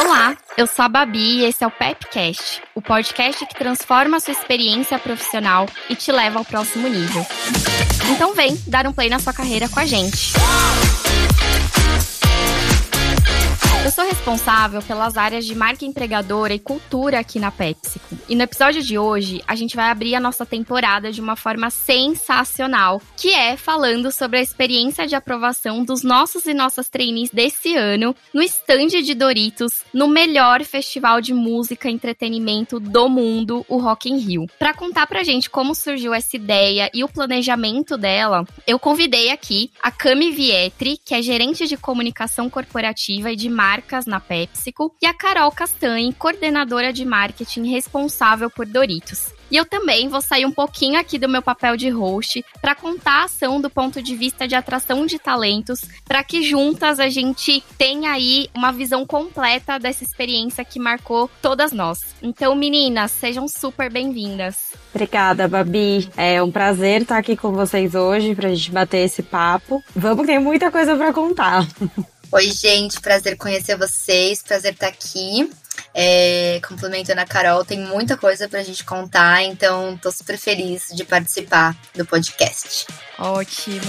Olá, eu sou a Babi e esse é o Pepcast, o podcast que transforma a sua experiência profissional e te leva ao próximo nível. Então vem dar um play na sua carreira com a gente. Eu sou responsável pelas áreas de marca empregadora e cultura aqui na PepsiCo. E no episódio de hoje, a gente vai abrir a nossa temporada de uma forma sensacional, que é falando sobre a experiência de aprovação dos nossos e nossas trainees desse ano no stand de Doritos, no melhor festival de música e entretenimento do mundo, o Rock in Rio. Para contar pra gente como surgiu essa ideia e o planejamento dela, eu convidei aqui a Cami Vietri, que é gerente de comunicação corporativa e de marca marcas na PepsiCo, e a Carol Castanhe, coordenadora de marketing responsável por Doritos. E eu também vou sair um pouquinho aqui do meu papel de host para contar a ação do ponto de vista de atração de talentos, para que juntas a gente tenha aí uma visão completa dessa experiência que marcou todas nós. Então, meninas, sejam super bem-vindas. Obrigada, Babi. É um prazer estar aqui com vocês hoje para a gente bater esse papo. Vamos ter muita coisa para contar. Oi, gente, prazer conhecer vocês, prazer estar aqui. É, complementando a Carol, tem muita coisa pra gente contar, então tô super feliz de participar do podcast. Ótimo!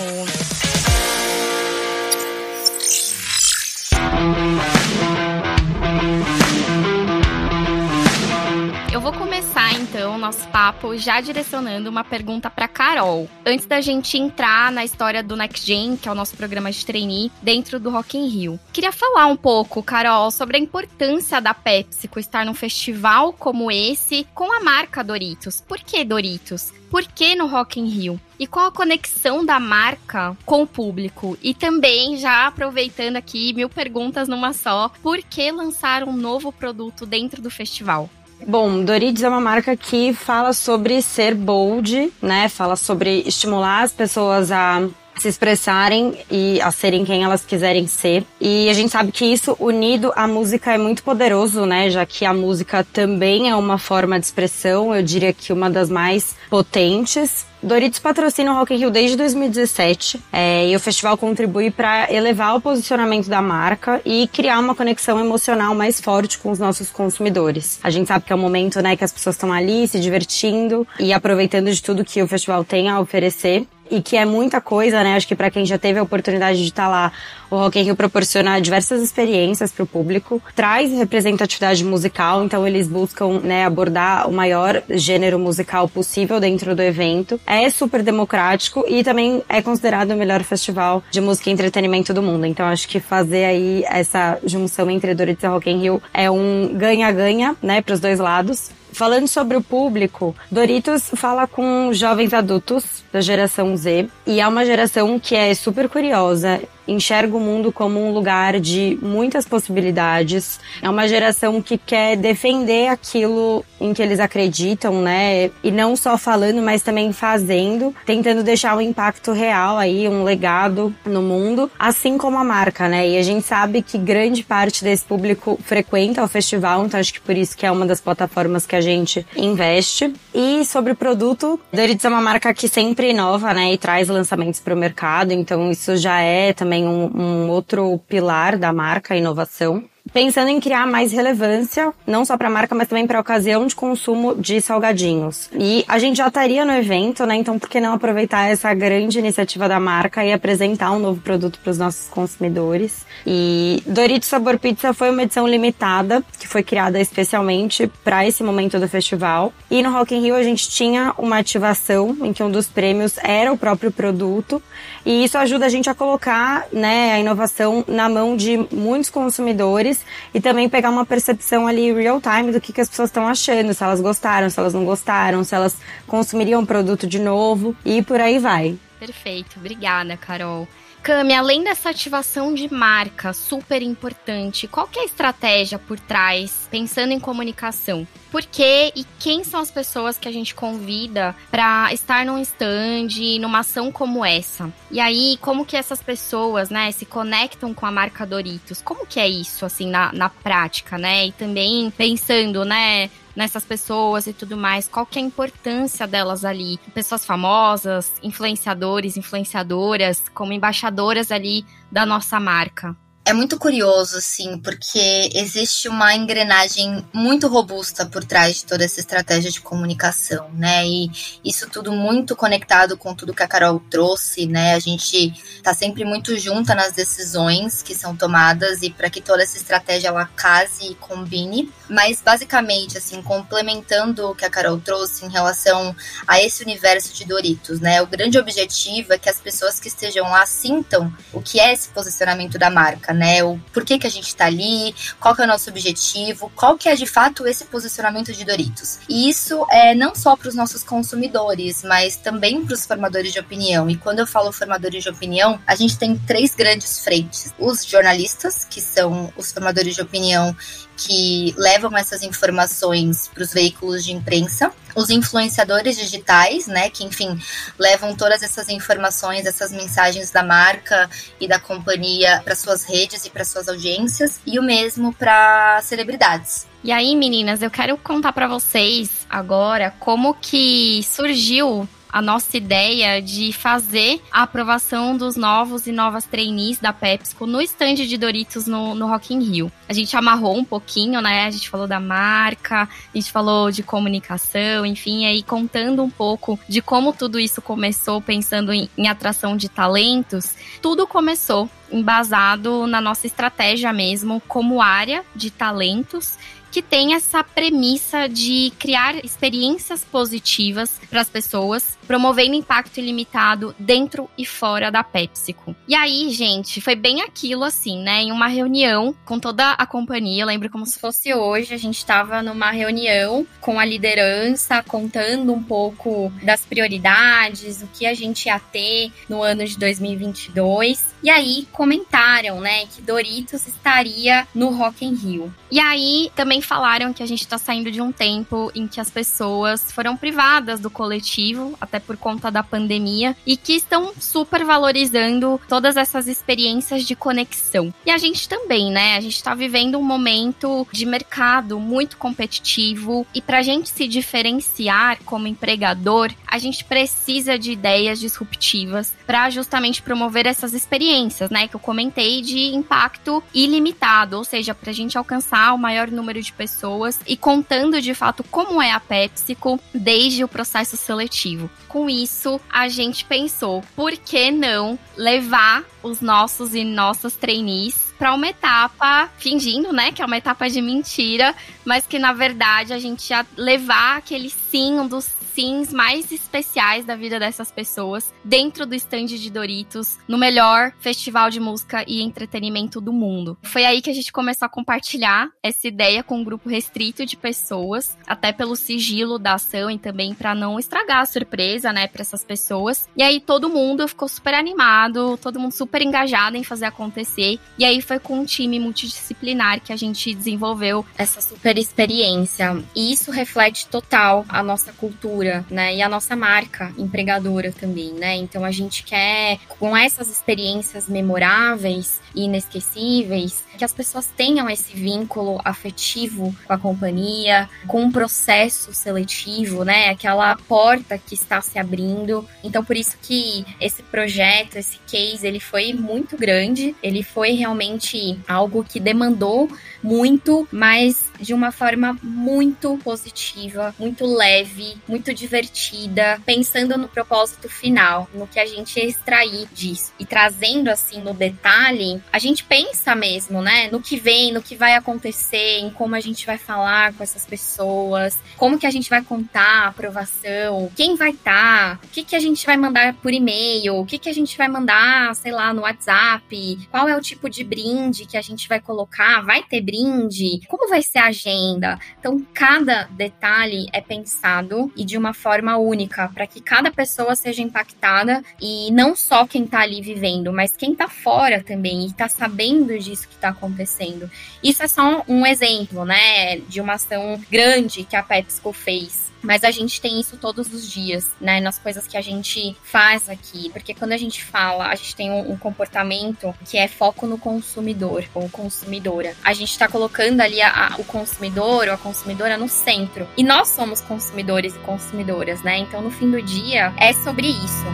Então nosso papo já direcionando uma pergunta para Carol. Antes da gente entrar na história do Next Gen, que é o nosso programa de trainee, dentro do Rock in Rio. Queria falar um pouco, Carol, sobre a importância da PepsiCo estar num festival como esse com a marca Doritos. Por que Doritos? Por que no Rock in Rio? E qual a conexão da marca com o público? E também, já aproveitando aqui, mil perguntas numa só, por que lançar um novo produto dentro do festival? Bom, Doritos é uma marca que fala sobre ser bold, né? Fala sobre estimular as pessoas a se expressarem e a serem quem elas quiserem ser. E a gente sabe que isso unido à música é muito poderoso, né? Já que a música também é uma forma de expressão, eu diria que uma das mais potentes. Doritos patrocina o Rock in Rio desde 2017 é, e o festival contribui para elevar o posicionamento da marca e criar uma conexão emocional mais forte com os nossos consumidores. A gente sabe que é um momento né, que as pessoas estão ali se divertindo e aproveitando de tudo que o festival tem a oferecer e que é muita coisa, né? Acho que para quem já teve a oportunidade de estar tá lá, o Rock in Rio proporciona diversas experiências para o público, traz representatividade musical, então eles buscam, né, abordar o maior gênero musical possível dentro do evento. É super democrático e também é considerado o melhor festival de música e entretenimento do mundo. Então acho que fazer aí essa junção entre Doritos e Rock in Rio é um ganha-ganha, né, para os dois lados. Falando sobre o público, Doritos fala com jovens adultos da geração Z e é uma geração que é super curiosa enxerga o mundo como um lugar de muitas possibilidades. É uma geração que quer defender aquilo em que eles acreditam, né? E não só falando, mas também fazendo, tentando deixar um impacto real aí, um legado no mundo, assim como a marca, né? E a gente sabe que grande parte desse público frequenta o festival, então acho que por isso que é uma das plataformas que a gente investe. E sobre o produto, Doritos é uma marca que sempre inova, né? E traz lançamentos para o mercado, então isso já é também também um, um outro pilar da marca, a inovação pensando em criar mais relevância, não só para a marca, mas também para a ocasião de consumo de salgadinhos. E a gente já estaria no evento, né? Então, por que não aproveitar essa grande iniciativa da marca e apresentar um novo produto para os nossos consumidores? E Doritos Sabor Pizza foi uma edição limitada, que foi criada especialmente para esse momento do festival. E no Rock in Rio a gente tinha uma ativação em que um dos prêmios era o próprio produto. E isso ajuda a gente a colocar, né, a inovação na mão de muitos consumidores e também pegar uma percepção ali real time do que, que as pessoas estão achando, se elas gostaram, se elas não gostaram, se elas consumiriam o produto de novo e por aí vai. Perfeito, obrigada, Carol. Cami, além dessa ativação de marca super importante, qual é a estratégia por trás, pensando em comunicação? Por quê e quem são as pessoas que a gente convida para estar num stand, numa ação como essa? E aí, como que essas pessoas, né, se conectam com a marca Doritos? Como que é isso, assim, na, na prática, né? E também pensando, né, nessas pessoas e tudo mais, qual que é a importância delas ali? Pessoas famosas, influenciadores, influenciadoras, como embaixadoras ali da nossa marca. É muito curioso, assim, porque existe uma engrenagem muito robusta por trás de toda essa estratégia de comunicação, né? E isso tudo muito conectado com tudo que a Carol trouxe, né? A gente tá sempre muito junta nas decisões que são tomadas e para que toda essa estratégia ela case e combine. Mas basicamente, assim, complementando o que a Carol trouxe em relação a esse universo de Doritos, né? O grande objetivo é que as pessoas que estejam lá sintam o que é esse posicionamento da marca, né? O porquê que a gente está ali, qual que é o nosso objetivo, qual que é de fato esse posicionamento de Doritos. E isso é não só para os nossos consumidores, mas também para os formadores de opinião. E quando eu falo formadores de opinião, a gente tem três grandes frentes: os jornalistas, que são os formadores de opinião que levam essas informações para os veículos de imprensa, os influenciadores digitais, né, que enfim levam todas essas informações, essas mensagens da marca e da companhia para suas redes e para suas audiências, e o mesmo para celebridades. E aí, meninas, eu quero contar para vocês agora como que surgiu a nossa ideia de fazer a aprovação dos novos e novas trainees da PepsiCo no stand de Doritos no, no Rock in Rio. A gente amarrou um pouquinho, né? A gente falou da marca, a gente falou de comunicação, enfim, aí contando um pouco de como tudo isso começou, pensando em, em atração de talentos. Tudo começou embasado na nossa estratégia mesmo como área de talentos que tem essa premissa de criar experiências positivas para as pessoas, promovendo impacto ilimitado dentro e fora da PepsiCo. E aí, gente, foi bem aquilo assim, né? Em uma reunião com toda a companhia, lembro como se fosse hoje, a gente estava numa reunião com a liderança, contando um pouco das prioridades, o que a gente ia ter no ano de 2022. E aí comentaram, né, que Doritos estaria no Rock in Rio. E aí também falaram que a gente está saindo de um tempo em que as pessoas foram privadas do coletivo, até por conta da pandemia, e que estão super valorizando todas essas experiências de conexão. E a gente também, né? A gente está vivendo um momento de mercado muito competitivo e para a gente se diferenciar como empregador, a gente precisa de ideias disruptivas para justamente promover essas experiências, né? Que eu comentei de impacto ilimitado, ou seja, para a gente alcançar o maior número de pessoas e contando de fato como é a PepsiCo desde o processo seletivo. Com isso, a gente pensou, por que não levar os nossos e nossas trainees para uma etapa, fingindo, né, que é uma etapa de mentira, mas que na verdade a gente ia levar aquele sim, um dos sims mais especiais da vida dessas pessoas dentro do stand de Doritos, no melhor festival de música e entretenimento do mundo. Foi aí que a gente começou a compartilhar essa ideia com um grupo restrito de pessoas, até pelo sigilo da ação e também para não estragar a surpresa, né, para essas pessoas. E aí todo mundo ficou super animado, todo mundo super engajado em fazer acontecer. E aí foi com um time multidisciplinar que a gente desenvolveu essa super experiência. E isso reflete total a nossa cultura cultura, né? E a nossa marca empregadora também, né? Então a gente quer, com essas experiências memoráveis e inesquecíveis, que as pessoas tenham esse vínculo afetivo com a companhia, com um processo seletivo, né? Aquela porta que está se abrindo. Então por isso que esse projeto, esse case, ele foi muito grande, ele foi realmente algo que demandou muito, mas de uma forma muito positiva, muito leve, muito divertida, pensando no propósito final, no que a gente extrair disso. E trazendo assim no detalhe, a gente pensa mesmo, né, no que vem, no que vai acontecer, em como a gente vai falar com essas pessoas, como que a gente vai contar a aprovação, quem vai estar, tá, o que que a gente vai mandar por e-mail, o que que a gente vai mandar, sei lá, no WhatsApp, qual é o tipo de brinde que a gente vai colocar, vai ter brinde, como vai ser a agenda. Então, cada detalhe é pensado e de uma forma única, para que cada pessoa seja impactada e não só quem está ali vivendo, mas quem está fora também e está sabendo disso que está acontecendo. Isso é só um exemplo, né, de uma ação grande que a PepsiCo fez. Mas a gente tem isso todos os dias, né? Nas coisas que a gente faz aqui. Porque quando a gente fala, a gente tem um, um comportamento que é foco no consumidor ou consumidora. A gente está colocando ali a, a, o consumidor ou a consumidora no centro. E nós somos consumidores e consumidoras, né? Então, no fim do dia, é sobre isso.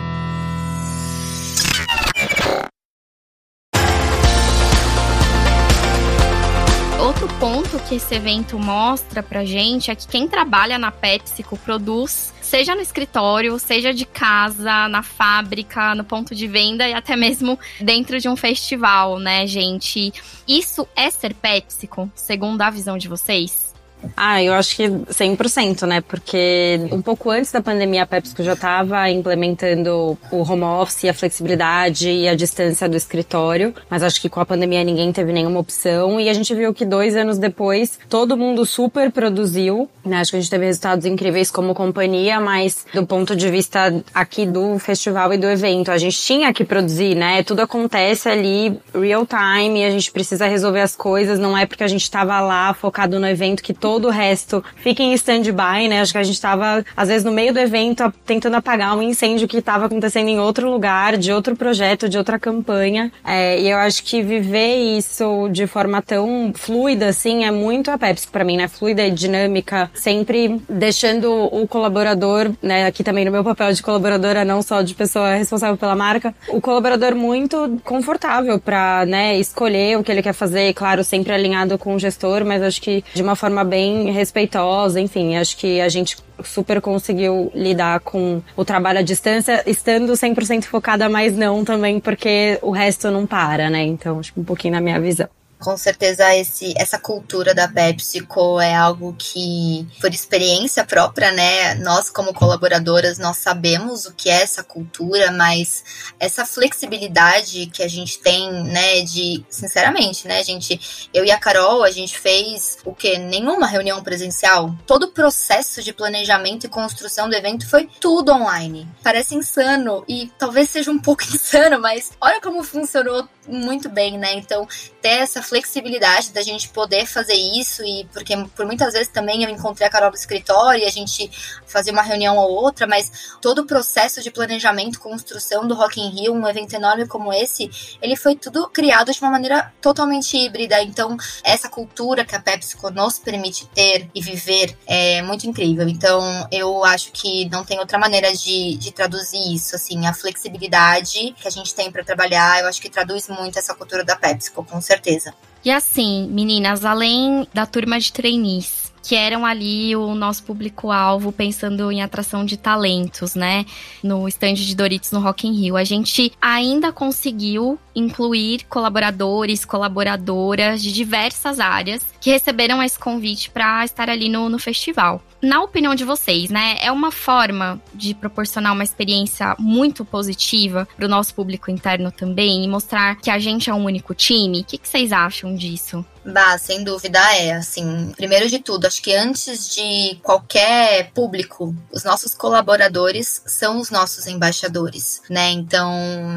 Ponto que esse evento mostra pra gente é que quem trabalha na PepsiCo produz seja no escritório, seja de casa, na fábrica, no ponto de venda e até mesmo dentro de um festival, né, gente? Isso é ser PepsiCo, segundo a visão de vocês? Ah, eu acho que 100%, né? Porque um pouco antes da pandemia, a PepsiCo já estava implementando o home office, a flexibilidade e a distância do escritório. Mas acho que com a pandemia ninguém teve nenhuma opção. E a gente viu que dois anos depois, todo mundo super produziu. Né? Acho que a gente teve resultados incríveis como companhia, mas do ponto de vista aqui do festival e do evento, a gente tinha que produzir, né? Tudo acontece ali real time e a gente precisa resolver as coisas. Não é porque a gente estava lá focado no evento que todo o resto fica em stand-by, né? Acho que a gente tava, às vezes, no meio do evento, tentando apagar um incêndio que estava acontecendo em outro lugar, de outro projeto, de outra campanha. É, e eu acho que viver isso de forma tão fluida, assim, é muito a Pepsi para mim, né? Fluida e dinâmica, sempre deixando o colaborador, né? Aqui também no meu papel de colaboradora, não só de pessoa responsável pela marca, o colaborador muito confortável para, né, escolher o que ele quer fazer, claro, sempre alinhado com o gestor, mas acho que de uma forma bem bem respeitosa, enfim, acho que a gente super conseguiu lidar com o trabalho à distância, estando 100% focada, mas não também, porque o resto não para, né? Então, acho que um pouquinho na minha visão com certeza esse, essa cultura da PepsiCo é algo que, por experiência própria, né, nós como colaboradoras, nós sabemos o que é essa cultura, mas essa flexibilidade que a gente tem, né, de, sinceramente, né, gente, eu e a Carol, a gente fez o que? Nenhuma reunião presencial. Todo o processo de planejamento e construção do evento foi tudo online. Parece insano e talvez seja um pouco insano, mas olha como funcionou muito bem, né? Então, ter essa flexibilidade da gente poder fazer isso e porque por muitas vezes também eu encontrei a Carol no escritório e a gente fazia uma reunião ou outra, mas todo o processo de planejamento, construção do Rock in Rio, um evento enorme como esse, ele foi tudo criado de uma maneira totalmente híbrida. Então, essa cultura que a PepsiCo nos permite ter e viver é muito incrível. Então, eu acho que não tem outra maneira de, de traduzir isso, assim, a flexibilidade que a gente tem para trabalhar, eu acho que traduz essa cultura da PepsiCo, com certeza. E assim, meninas, além da turma de trainees, que eram ali o nosso público-alvo pensando em atração de talentos, né? No stand de Doritos no Rock in Rio. A gente ainda conseguiu incluir colaboradores, colaboradoras de diversas áreas que receberam esse convite para estar ali no, no festival. Na opinião de vocês, né, é uma forma de proporcionar uma experiência muito positiva para o nosso público interno também e mostrar que a gente é um único time? O que, que vocês acham disso? Bah, sem dúvida é. Assim, primeiro de tudo, acho que antes de qualquer público, os nossos colaboradores são os nossos embaixadores, né? Então,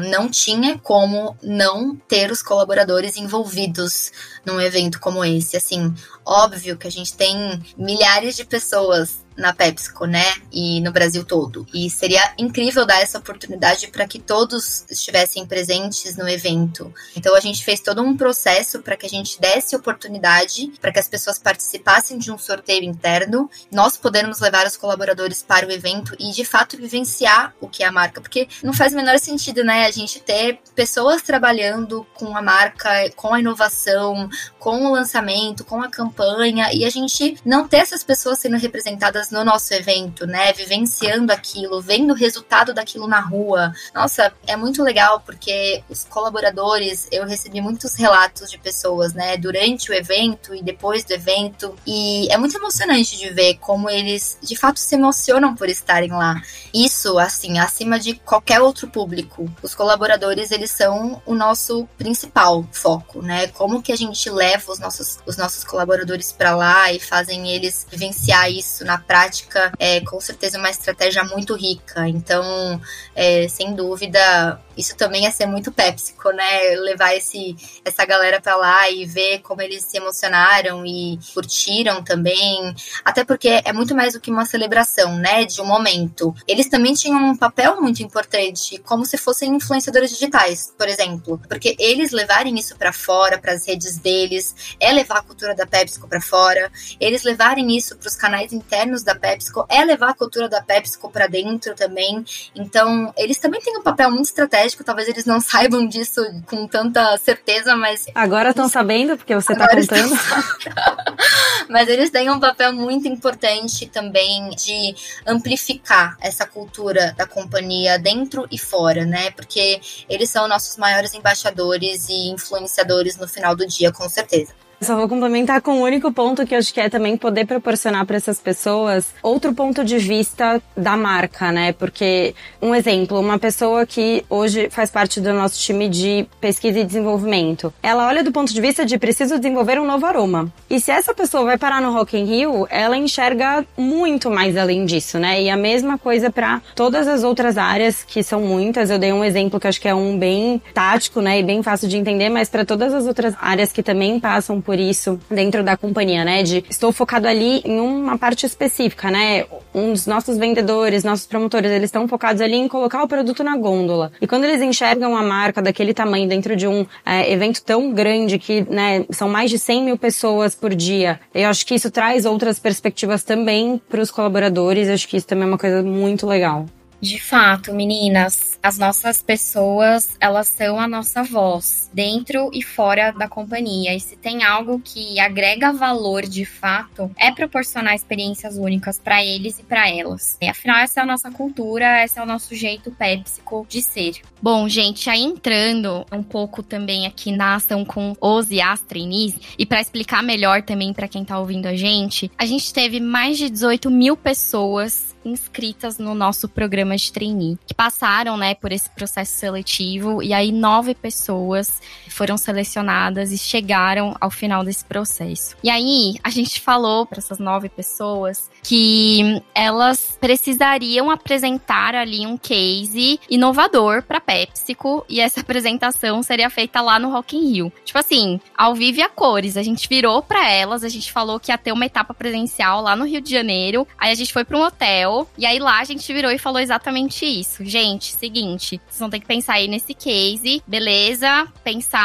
não tinha como não ter os colaboradores envolvidos num evento como esse. Assim, óbvio que a gente tem milhares de pessoas na PepsiCo, né? E no Brasil todo. E seria incrível dar essa oportunidade para que todos estivessem presentes no evento. Então a gente fez todo um processo para que a gente desse oportunidade para que as pessoas participassem de um sorteio interno, nós podermos levar os colaboradores para o evento e de fato vivenciar o que é a marca, porque não faz o menor sentido, né, a gente ter pessoas trabalhando com a marca, com a inovação, com o lançamento, com a campanha e a gente não ter essas pessoas sendo representadas no nosso evento, né? Vivenciando aquilo, vendo o resultado daquilo na rua. Nossa, é muito legal porque os colaboradores, eu recebi muitos relatos de pessoas, né, durante o evento e depois do evento, e é muito emocionante de ver como eles de fato se emocionam por estarem lá. Isso, assim, acima de qualquer outro público. Os colaboradores, eles são o nosso principal foco, né? Como que a gente leva os nossos, os nossos colaboradores para lá e fazem eles vivenciar isso na prática prática é com certeza uma estratégia muito rica. Então, é, sem dúvida, isso também é ser muito PepsiCo, né? Levar esse, essa galera para lá e ver como eles se emocionaram e curtiram também. Até porque é muito mais do que uma celebração, né? De um momento. Eles também tinham um papel muito importante, como se fossem influenciadores digitais, por exemplo. Porque eles levarem isso para fora, para as redes deles, é levar a cultura da PepsiCo para fora. Eles levarem isso para os canais internos anos da PepsiCo é levar a cultura da PepsiCo para dentro também. Então, eles também têm um papel muito estratégico, talvez eles não saibam disso com tanta certeza, mas. Agora estão sabendo, porque você está contando. mas eles têm um papel muito importante também de amplificar essa cultura da companhia dentro e fora, né? Porque eles são nossos maiores embaixadores e influenciadores no final do dia, com certeza. Só vou complementar com o um único ponto que eu acho que é também poder proporcionar para essas pessoas outro ponto de vista da marca, né? Porque, um exemplo, uma pessoa que hoje faz parte do nosso time de pesquisa e desenvolvimento, ela olha do ponto de vista de preciso desenvolver um novo aroma. E se essa pessoa vai parar no Rock in Rio, ela enxerga muito mais além disso, né? E a mesma coisa para todas as outras áreas, que são muitas. Eu dei um exemplo que acho que é um bem tático, né? E bem fácil de entender, mas para todas as outras áreas que também passam por isso dentro da companhia, né? De estou focado ali em uma parte específica, né? Um dos nossos vendedores, nossos promotores, eles estão focados ali em colocar o produto na gôndola. E quando eles enxergam a marca daquele tamanho dentro de um é, evento tão grande que, né, são mais de 100 mil pessoas por dia, eu acho que isso traz outras perspectivas também para os colaboradores. Eu acho que isso também é uma coisa muito legal. De fato, meninas, as nossas pessoas, elas são a nossa voz, dentro e fora da companhia. E se tem algo que agrega valor de fato, é proporcionar experiências únicas para eles e para elas. E, afinal, essa é a nossa cultura, esse é o nosso jeito PepsiCo de ser. Bom, gente, aí entrando um pouco também aqui na ação com os e as trainees, e para explicar melhor também para quem tá ouvindo a gente, a gente teve mais de 18 mil pessoas inscritas no nosso programa de trainee, que passaram, né, por esse processo seletivo. E aí nove pessoas foram selecionadas e chegaram ao final desse processo. E aí a gente falou para essas nove pessoas que elas precisariam apresentar ali um case inovador para PepsiCo e essa apresentação seria feita lá no Rock in Rio. Tipo assim, ao vivo e a cores. A gente virou para elas, a gente falou que ia ter uma etapa presencial lá no Rio de Janeiro. Aí a gente foi para um hotel e aí lá a gente virou e falou exatamente isso. Gente, seguinte, vocês vão ter que pensar aí nesse case, beleza?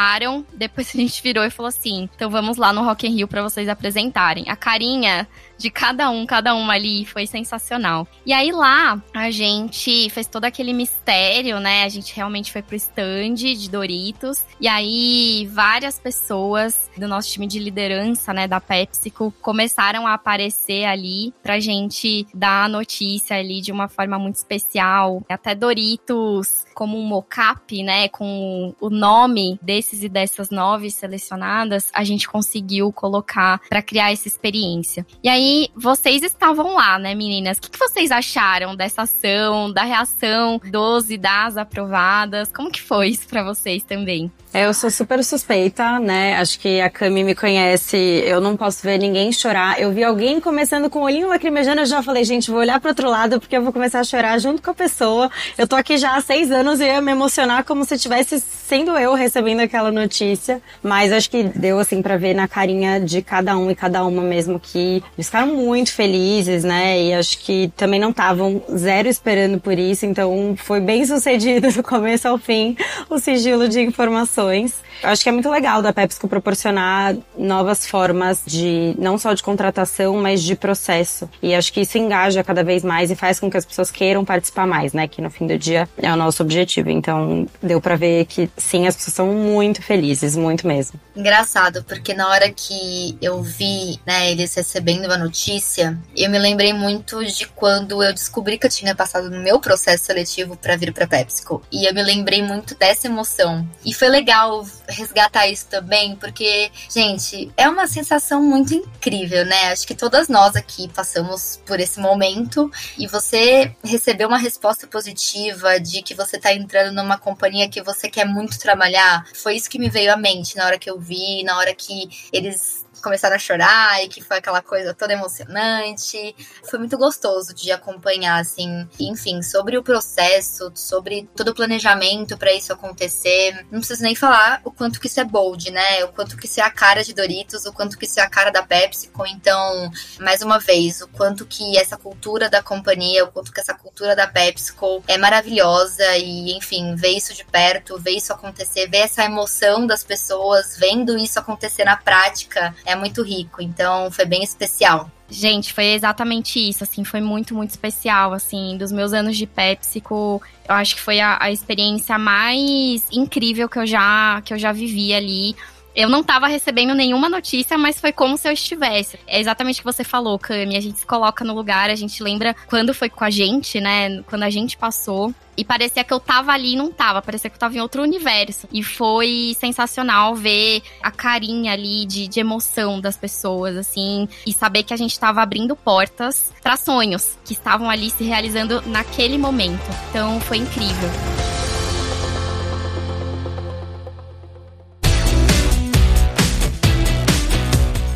Pensaram, depois a gente virou e falou assim: "Então vamos lá no Rock in Rio para vocês apresentarem". A carinha de cada um, cada uma ali, foi sensacional. E aí lá, a gente fez todo aquele mistério, né? A gente realmente foi pro stand de Doritos. E aí, várias pessoas do nosso time de liderança, né, da PepsiCo, começaram a aparecer ali pra gente dar a notícia ali de uma forma muito especial. Até Doritos como um mocap, né, com o nome desses e dessas nove selecionadas, a gente conseguiu colocar para criar essa experiência. E aí, vocês estavam lá, né, meninas? O que, que vocês acharam dessa ação, da reação dos e das aprovadas? Como que foi isso para vocês também? Eu sou super suspeita, né? Acho que a Cami me conhece. Eu não posso ver ninguém chorar. Eu vi alguém começando com o olhinho lacrimejando, eu já falei, gente, vou olhar pro outro lado porque eu vou começar a chorar junto com a pessoa. Eu tô aqui já há seis anos e ia me emocionar como se tivesse sendo eu recebendo aquela notícia. Mas acho que deu assim para ver na carinha de cada um e cada uma mesmo que ficaram muito felizes, né? E acho que também não estavam zero esperando por isso, então foi bem sucedido do começo ao fim o sigilo de informações Acho que é muito legal da PepsiCo proporcionar novas formas de, não só de contratação, mas de processo. E acho que isso engaja cada vez mais e faz com que as pessoas queiram participar mais, né? Que no fim do dia é o nosso objetivo. Então, deu para ver que sim, as pessoas são muito felizes, muito mesmo. Engraçado, porque na hora que eu vi, né, eles recebendo a notícia, eu me lembrei muito de quando eu descobri que eu tinha passado no meu processo seletivo para vir para PepsiCo. E eu me lembrei muito dessa emoção. E foi legal resgatar isso também, porque, gente, é uma sensação muito incrível, né? Acho que todas nós aqui passamos por esse momento e você receber uma resposta positiva de que você tá entrando numa companhia que você quer muito trabalhar, foi isso que me veio à mente na hora que eu vi, na hora que eles começaram a chorar e que foi aquela coisa toda emocionante. Foi muito gostoso de acompanhar, assim. Enfim, sobre o processo, sobre todo o planejamento para isso acontecer. Não preciso nem falar o quanto que isso é bold, né? O quanto que isso é a cara de Doritos, o quanto que isso é a cara da PepsiCo. Então, mais uma vez, o quanto que essa cultura da companhia, o quanto que essa cultura da PepsiCo é maravilhosa e, enfim, ver isso de perto, ver isso acontecer, ver essa emoção das pessoas, vendo isso acontecer na prática, é muito rico. Então foi bem especial. Gente, foi exatamente isso, assim, foi muito, muito especial, assim, dos meus anos de PepsiCo, eu acho que foi a, a experiência mais incrível que eu já, que eu já vivi ali. Eu não tava recebendo nenhuma notícia, mas foi como se eu estivesse. É exatamente o que você falou, Cami. A gente se coloca no lugar, a gente lembra quando foi com a gente, né? Quando a gente passou. E parecia que eu tava ali e não tava, parecia que eu tava em outro universo. E foi sensacional ver a carinha ali de, de emoção das pessoas, assim, e saber que a gente tava abrindo portas para sonhos que estavam ali se realizando naquele momento. Então foi incrível.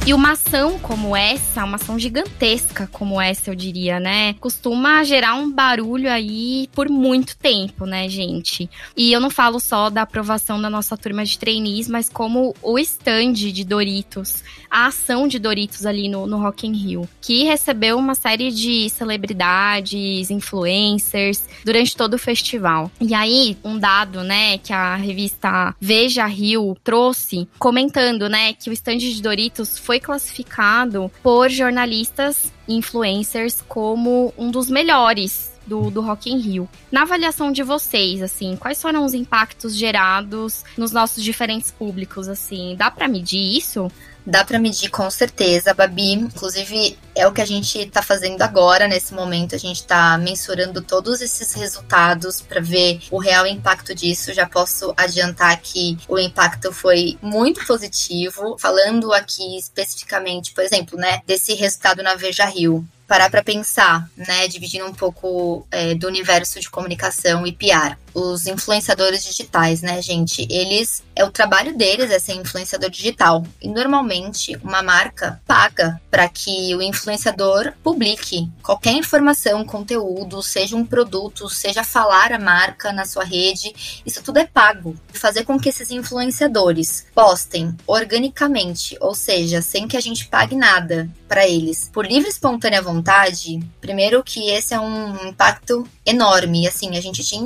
E uma ação como essa, uma ação gigantesca como essa, eu diria, né? Costuma gerar um barulho aí por muito tempo, né, gente? E eu não falo só da aprovação da nossa turma de trainees, mas como o stand de Doritos, a ação de Doritos ali no, no Rock in Rio, que recebeu uma série de celebridades, influencers durante todo o festival. E aí, um dado, né, que a revista Veja Rio trouxe, comentando, né, que o stand de Doritos foi classificado por jornalistas e influencers como um dos melhores do, do Rock in Rio. Na avaliação de vocês, assim, quais foram os impactos gerados nos nossos diferentes públicos, assim? Dá para medir isso? Dá para medir com certeza, Babi. Inclusive, é o que a gente está fazendo agora, nesse momento. A gente está mensurando todos esses resultados para ver o real impacto disso. Já posso adiantar que o impacto foi muito positivo. Falando aqui especificamente, por exemplo, né, desse resultado na Veja Rio parar para pensar, né, dividindo um pouco é, do universo de comunicação e PR. Os influenciadores digitais, né, gente? Eles é o trabalho deles é ser influenciador digital e normalmente uma marca paga para que o influenciador publique qualquer informação, conteúdo, seja um produto, seja falar a marca na sua rede, isso tudo é pago. Fazer com que esses influenciadores postem organicamente, ou seja, sem que a gente pague nada para eles, por livre e espontânea vontade primeiro que esse é um impacto enorme. Assim, a gente tinha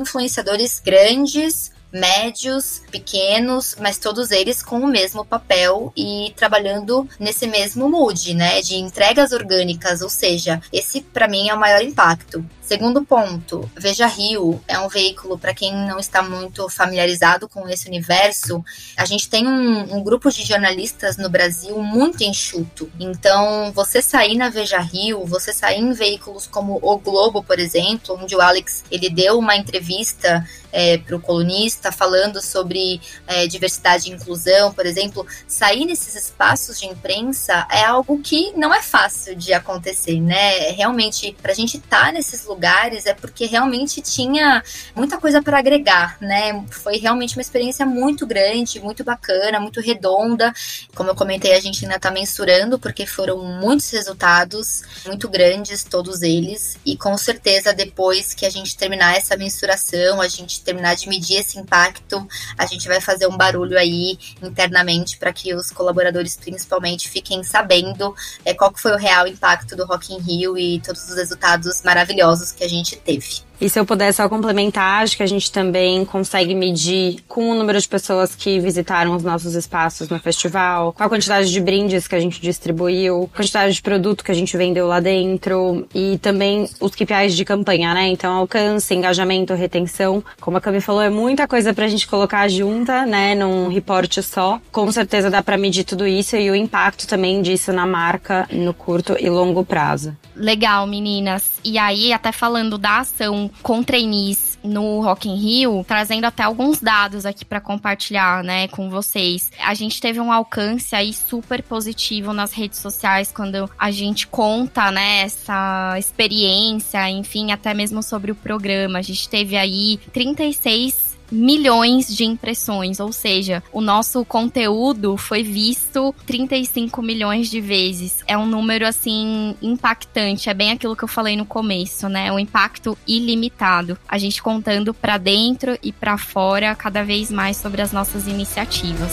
influenciadores grandes, médios, pequenos, mas todos eles com o mesmo papel e trabalhando nesse mesmo mood, né, de entregas orgânicas, ou seja, esse para mim é o maior impacto. Segundo ponto, Veja Rio é um veículo, para quem não está muito familiarizado com esse universo, a gente tem um, um, grupo de jornalistas no Brasil muito enxuto. Então, você sair na Veja Rio, você sair em veículos como O Globo, por exemplo, onde o Alex ele deu uma entrevista é, para o colunista falando sobre é, diversidade e inclusão, por exemplo, sair nesses espaços de imprensa é algo que não é fácil de acontecer, né? Realmente, para a gente estar tá nesses lugares lugares é porque realmente tinha muita coisa para agregar, né? Foi realmente uma experiência muito grande, muito bacana, muito redonda. Como eu comentei, a gente ainda está mensurando porque foram muitos resultados muito grandes, todos eles. E com certeza, depois que a gente terminar essa mensuração, a gente terminar de medir esse impacto, a gente vai fazer um barulho aí internamente para que os colaboradores, principalmente, fiquem sabendo é, qual foi o real impacto do Rock in Rio e todos os resultados maravilhosos casos que a gente teve. E se eu puder só complementar, acho que a gente também consegue medir com o número de pessoas que visitaram os nossos espaços no festival, com a quantidade de brindes que a gente distribuiu, quantidade de produto que a gente vendeu lá dentro e também os KPIs de campanha, né? Então, alcance, engajamento, retenção. Como a Cami falou, é muita coisa pra gente colocar junta, né, num reporte só. Com certeza dá pra medir tudo isso e o impacto também disso na marca no curto e longo prazo. Legal, meninas. E aí, até falando da ação com trainees no Rock in Rio, trazendo até alguns dados aqui para compartilhar, né, com vocês. A gente teve um alcance aí super positivo nas redes sociais quando a gente conta, né, essa experiência, enfim, até mesmo sobre o programa. A gente teve aí 36 milhões de impressões, ou seja, o nosso conteúdo foi visto 35 milhões de vezes. É um número assim impactante, é bem aquilo que eu falei no começo, né? Um impacto ilimitado. A gente contando para dentro e para fora cada vez mais sobre as nossas iniciativas.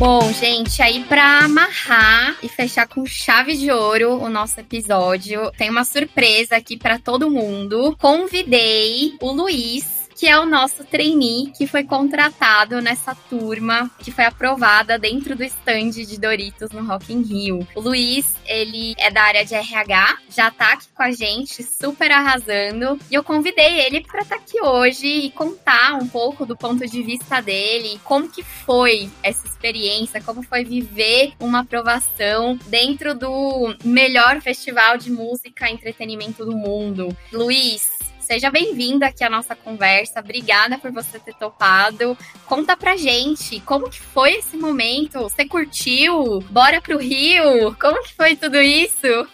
Bom, gente, aí para amarrar e fechar com chave de ouro o nosso episódio, tem uma surpresa aqui para todo mundo. Convidei o Luiz que é o nosso trainee que foi contratado nessa turma que foi aprovada dentro do stand de Doritos no Rock in Rio. O Luiz, ele é da área de RH, já tá aqui com a gente, super arrasando, e eu convidei ele para estar tá aqui hoje e contar um pouco do ponto de vista dele, como que foi essa experiência, como foi viver uma aprovação dentro do melhor festival de música e entretenimento do mundo. Luiz, Seja bem-vinda aqui à nossa conversa. Obrigada por você ter topado. Conta pra gente como que foi esse momento. Você curtiu? Bora pro Rio? Como que foi tudo isso?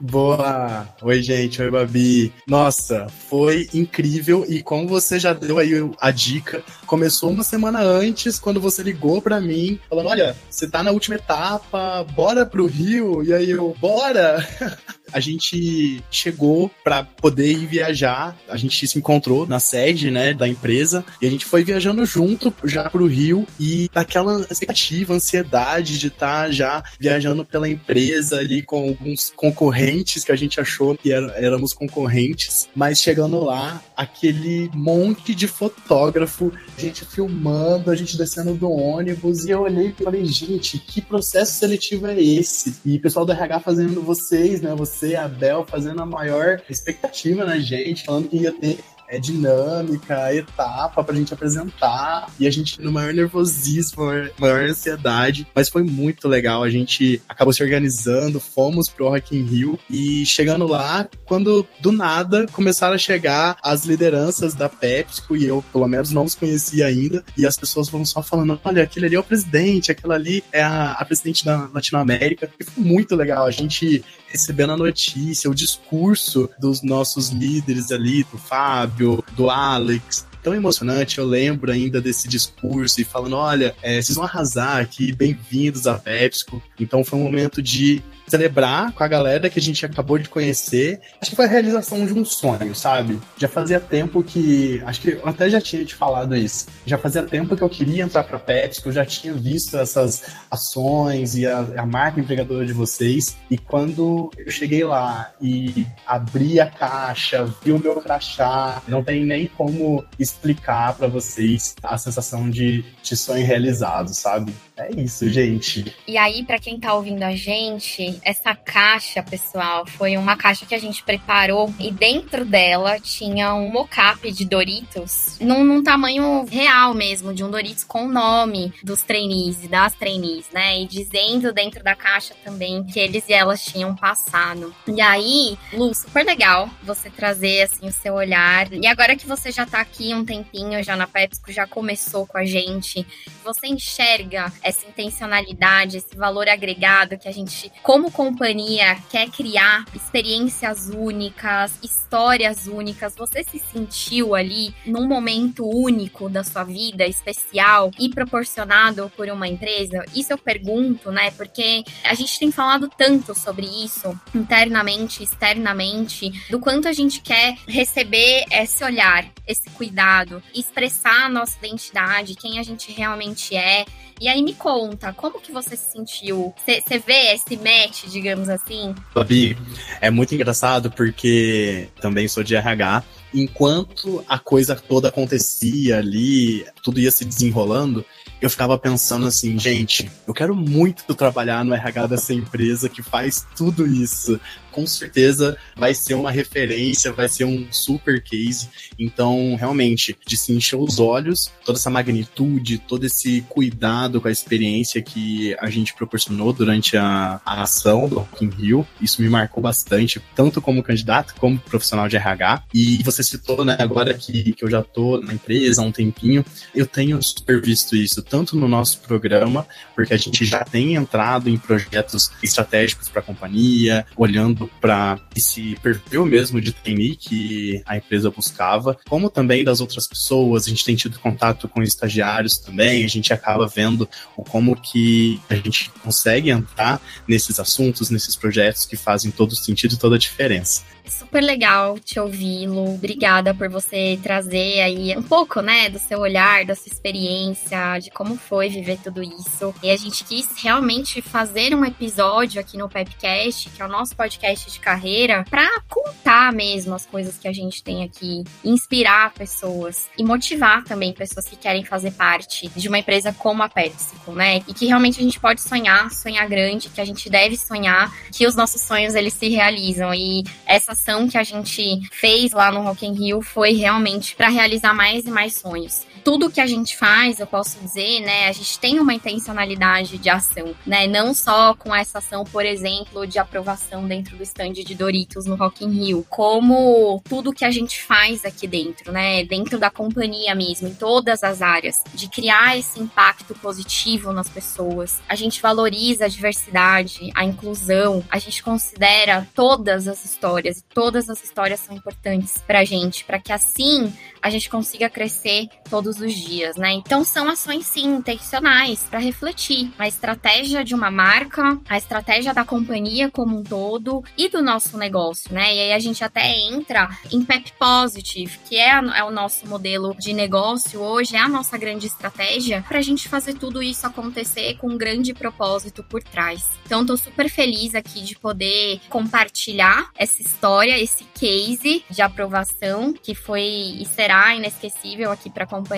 Boa! Oi, gente. Oi, Babi. Nossa, foi incrível e como você já deu aí a dica, começou uma semana antes, quando você ligou para mim, falando: Olha, você tá na última etapa, bora pro Rio. E aí eu, bora! a gente chegou para poder ir viajar. A gente se encontrou na sede, né, da empresa e a gente foi viajando junto já pro Rio e daquela expectativa, ansiedade de estar tá já viajando pela empresa ali com alguns concorrentes que a gente achou que éramos concorrentes, mas chegando lá, aquele monte de fotógrafo, gente filmando, a gente descendo do ônibus e eu olhei e falei, gente, que processo seletivo é esse? E o pessoal do RH fazendo vocês, né, vocês você, a Bel, fazendo a maior expectativa na gente, falando que ia ter é, dinâmica, etapa pra gente apresentar. E a gente no maior nervosismo, maior ansiedade. Mas foi muito legal. A gente acabou se organizando, fomos pro Rock in Rio e chegando lá, quando do nada começaram a chegar as lideranças da PepsiCo e eu, pelo menos, não os conhecia ainda. E as pessoas vão só falando: olha, aquele ali é o presidente, aquela ali é a, a presidente da Latinoamérica. E foi muito legal. A gente recebendo a notícia, o discurso dos nossos líderes ali, do Fábio, do Alex, tão emocionante. Eu lembro ainda desse discurso e falando: olha, é, vocês vão arrasar aqui, bem-vindos à PepsiCo. Então foi um momento de celebrar com a galera que a gente acabou de conhecer. Acho que foi a realização de um sonho, sabe? Já fazia tempo que. Acho que eu até já tinha te falado isso. Já fazia tempo que eu queria entrar pra Pepsi, que eu já tinha visto essas ações e a, a marca empregadora de vocês. E quando eu cheguei lá e abri a caixa, vi o meu crachá, não tem nem como explicar para vocês a sensação de, de sonho realizado, sabe? É isso, gente. E aí, para quem tá ouvindo a gente, essa caixa, pessoal, foi uma caixa que a gente preparou e dentro dela tinha um mocap de Doritos, num, num, tamanho real mesmo, de um Doritos com o nome dos trainees e das trainees, né? E dizendo dentro da caixa também que eles e elas tinham passado. E aí, Lu, super legal você trazer assim o seu olhar. E agora que você já tá aqui um tempinho já na PepsiCo, já começou com a gente, você enxerga essa intencionalidade, esse valor agregado que a gente, como companhia, quer criar experiências únicas, histórias únicas. Você se sentiu ali num momento único da sua vida, especial e proporcionado por uma empresa? Isso eu pergunto, né? Porque a gente tem falado tanto sobre isso, internamente, externamente, do quanto a gente quer receber esse olhar, esse cuidado, expressar a nossa identidade, quem a gente realmente é. E aí me conta, como que você se sentiu? Você vê esse match, digamos assim? Babi, é muito engraçado porque também sou de RH. Enquanto a coisa toda acontecia ali, tudo ia se desenrolando, eu ficava pensando assim, gente, eu quero muito trabalhar no RH dessa empresa que faz tudo isso com certeza vai ser uma referência, vai ser um super case. Então, realmente, de se encher os olhos, toda essa magnitude, todo esse cuidado com a experiência que a gente proporcionou durante a, a ação do Rock Rio, isso me marcou bastante, tanto como candidato, como profissional de RH. E você citou, né, agora que, que eu já tô na empresa há um tempinho, eu tenho super visto isso, tanto no nosso programa, porque a gente já tem entrado em projetos estratégicos para a companhia, olhando para esse perfil mesmo de trainee que a empresa buscava, como também das outras pessoas. A gente tem tido contato com estagiários também, a gente acaba vendo como que a gente consegue entrar nesses assuntos, nesses projetos que fazem todo sentido e toda a diferença. Super legal te ouvir, Lu. obrigada por você trazer aí um pouco, né, do seu olhar, da sua experiência, de como foi viver tudo isso. E a gente quis realmente fazer um episódio aqui no Pepcast, que é o nosso podcast de carreira, para contar mesmo as coisas que a gente tem aqui, inspirar pessoas e motivar também pessoas que querem fazer parte de uma empresa como a PepsiCo, né? E que realmente a gente pode sonhar, sonhar grande, que a gente deve sonhar, que os nossos sonhos eles se realizam. E essa ação que a gente fez lá no Rock in Rio foi realmente para realizar mais e mais sonhos. Tudo que a gente faz, eu posso dizer, né, a gente tem uma intencionalidade de ação, né? Não só com essa ação, por exemplo, de aprovação dentro do stand de Doritos no Rock in Rio, como tudo que a gente faz aqui dentro, né, dentro da companhia mesmo, em todas as áreas, de criar esse impacto positivo nas pessoas. A gente valoriza a diversidade, a inclusão, a gente considera todas as histórias, todas as histórias são importantes pra gente, para que assim a gente consiga crescer todos os dias, né? Então são ações sim intencionais para refletir a estratégia de uma marca, a estratégia da companhia como um todo e do nosso negócio, né? E aí a gente até entra em Pep Positive, que é, é o nosso modelo de negócio hoje, é a nossa grande estratégia para a gente fazer tudo isso acontecer com um grande propósito por trás. Então tô super feliz aqui de poder compartilhar essa história, esse case de aprovação que foi e será inesquecível aqui para a companhia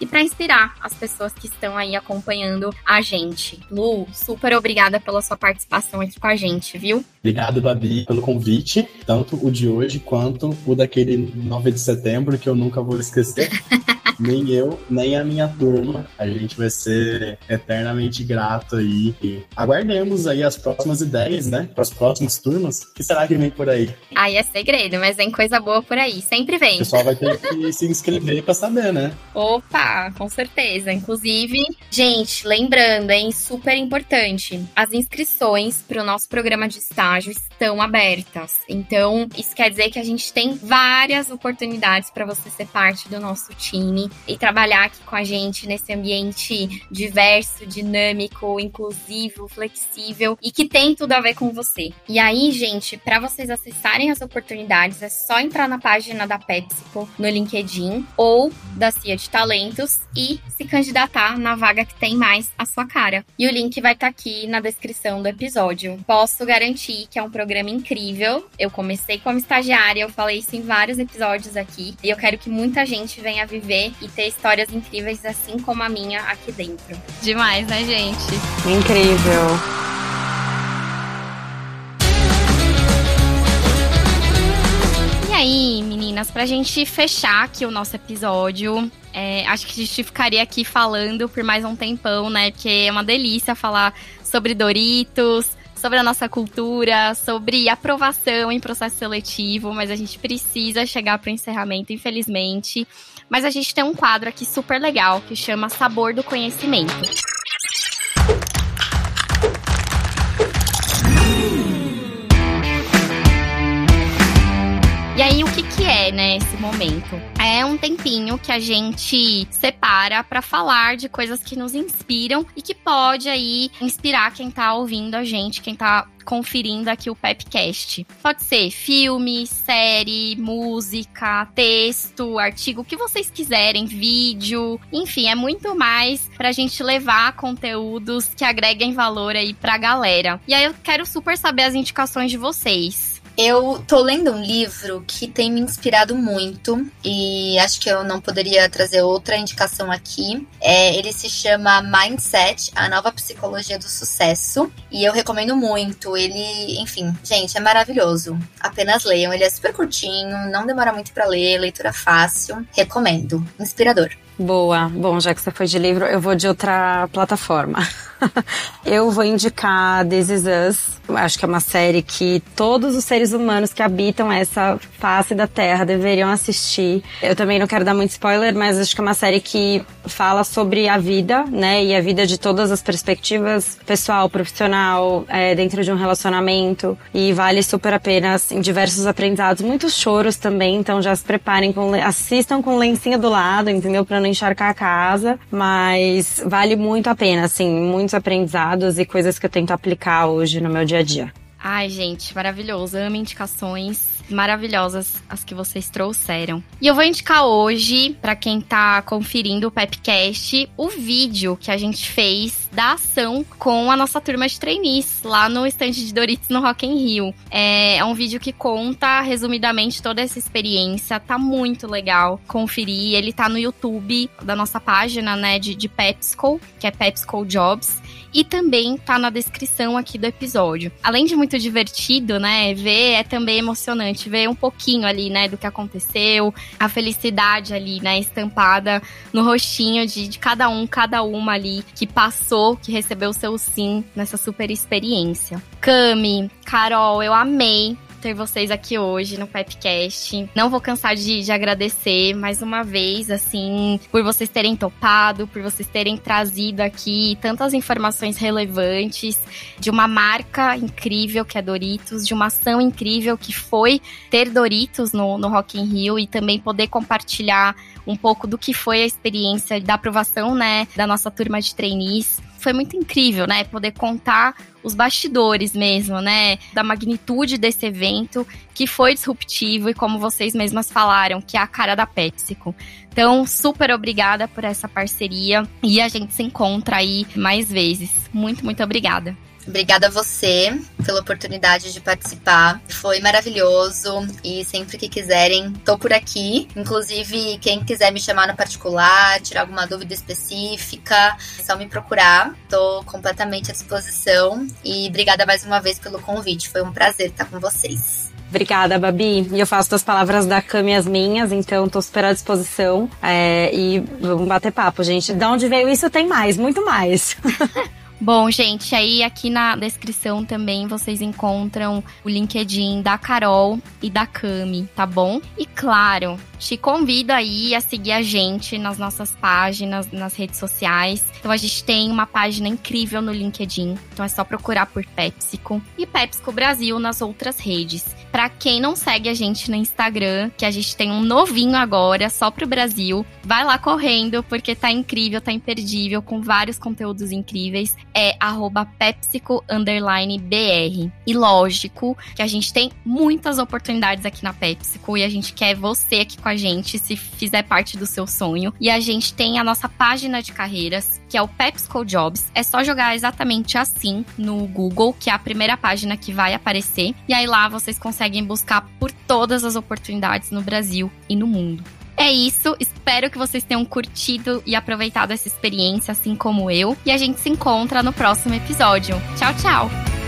e para inspirar as pessoas que estão aí acompanhando a gente. Lu, super obrigada pela sua participação aqui com a gente, viu? Obrigado, Babi, pelo convite, tanto o de hoje quanto o daquele 9 de setembro, que eu nunca vou esquecer. nem eu, nem a minha turma. A gente vai ser eternamente grato aí. E aguardemos aí as próximas ideias, né? Para as próximas turmas. O que será que vem por aí? Aí é segredo, mas vem coisa boa por aí. Sempre vem. O pessoal vai ter que se inscrever para saber, né? Opa, com certeza. Inclusive, gente, lembrando, hein? Super importante. As inscrições para o nosso programa de estágio estão abertas. Então, isso quer dizer que a gente tem várias oportunidades para você ser parte do nosso time e trabalhar aqui com a gente nesse ambiente diverso, dinâmico, inclusivo, flexível e que tem tudo a ver com você. E aí, gente, para vocês acessarem as oportunidades, é só entrar na página da PepsiCo no LinkedIn ou da CIA de Talentos e se candidatar na vaga que tem mais a sua cara. E o link vai estar tá aqui na descrição do episódio. Posso garantir que é um programa incrível. Eu comecei como estagiária, eu falei isso em vários episódios aqui, e eu quero que muita gente venha viver e ter histórias incríveis assim como a minha aqui dentro. Demais, né, gente? Incrível. E aí, meninas, pra gente fechar aqui o nosso episódio, é, acho que a gente ficaria aqui falando por mais um tempão, né? Porque é uma delícia falar sobre Doritos, sobre a nossa cultura, sobre aprovação em processo seletivo, mas a gente precisa chegar para o encerramento, infelizmente. Mas a gente tem um quadro aqui super legal que chama Sabor do Conhecimento. É, né, esse momento? É um tempinho que a gente separa para falar de coisas que nos inspiram e que pode aí inspirar quem tá ouvindo a gente, quem tá conferindo aqui o Pepcast. Pode ser filme, série, música, texto, artigo, o que vocês quiserem, vídeo, enfim, é muito mais pra gente levar conteúdos que agreguem valor aí pra galera. E aí eu quero super saber as indicações de vocês. Eu tô lendo um livro que tem me inspirado muito e acho que eu não poderia trazer outra indicação aqui. É, ele se chama Mindset, a nova psicologia do sucesso, e eu recomendo muito. Ele, enfim, gente, é maravilhoso. Apenas leiam, ele é super curtinho, não demora muito para ler, leitura fácil. Recomendo. Inspirador. Boa. Bom, já que você foi de livro, eu vou de outra plataforma. eu vou indicar This Is Us. Acho que é uma série que todos os seres humanos que habitam essa face da Terra deveriam assistir. Eu também não quero dar muito spoiler, mas acho que é uma série que fala sobre a vida, né? E a vida de todas as perspectivas, pessoal, profissional, é, dentro de um relacionamento. E vale super a pena, assim, diversos aprendizados, muitos choros também. Então já se preparem, com, assistam com lencinha do lado, entendeu? Pra encharcar a casa. Mas vale muito a pena, assim, muitos aprendizados e coisas que eu tento aplicar hoje no meu dia a dia. Ai, gente, maravilhoso. Amo indicações. maravilhosas as que vocês trouxeram. E eu vou indicar hoje, para quem tá conferindo o Pepcast, o vídeo que a gente fez da ação com a nossa turma de trainees lá no estande de Doritos no Rock in Rio. É, é um vídeo que conta resumidamente toda essa experiência, tá muito legal conferir. Ele tá no YouTube da nossa página, né, de, de PepsiCo, que é PepsiCo Jobs e também tá na descrição aqui do episódio. Além de muito divertido, né, ver é também emocionante, ver um pouquinho ali, né, do que aconteceu, a felicidade ali, né, estampada no rostinho de, de cada um, cada uma ali que passou, que recebeu seu sim nessa super experiência. Cami, Carol, eu amei ter vocês aqui hoje no Pepcast. Não vou cansar de, de agradecer mais uma vez, assim, por vocês terem topado, por vocês terem trazido aqui tantas informações relevantes de uma marca incrível que é Doritos, de uma ação incrível que foi ter Doritos no, no Rock in Rio e também poder compartilhar um pouco do que foi a experiência da aprovação, né, da nossa turma de trainees foi muito incrível, né? Poder contar os bastidores mesmo, né? Da magnitude desse evento, que foi disruptivo e como vocês mesmas falaram, que é a cara da PepsiCo. Então, super obrigada por essa parceria e a gente se encontra aí mais vezes. Muito, muito obrigada. Obrigada a você pela oportunidade de participar. Foi maravilhoso e sempre que quiserem, tô por aqui. Inclusive, quem quiser me chamar no particular, tirar alguma dúvida específica, é só me procurar. Tô completamente à disposição e obrigada mais uma vez pelo convite. Foi um prazer estar com vocês. Obrigada, Babi. E eu faço as palavras da Cami as minhas, então tô super à disposição. É, e vamos bater papo, gente. De onde veio isso tem mais, muito mais. Bom, gente, aí aqui na descrição também vocês encontram o LinkedIn da Carol e da Cami, tá bom? E claro, te convido aí a seguir a gente nas nossas páginas, nas redes sociais. Então a gente tem uma página incrível no LinkedIn, então é só procurar por PepsiCo e PepsiCo Brasil nas outras redes. Para quem não segue a gente no Instagram, que a gente tem um novinho agora, só pro Brasil, vai lá correndo porque tá incrível, tá imperdível, com vários conteúdos incríveis. É @pepsico_br. E lógico que a gente tem muitas oportunidades aqui na PepsiCo e a gente quer você aqui com gente se fizer parte do seu sonho. E a gente tem a nossa página de carreiras, que é o PepsiCo Jobs. É só jogar exatamente assim no Google, que é a primeira página que vai aparecer. E aí lá vocês conseguem buscar por todas as oportunidades no Brasil e no mundo. É isso, espero que vocês tenham curtido e aproveitado essa experiência, assim como eu. E a gente se encontra no próximo episódio. Tchau, tchau!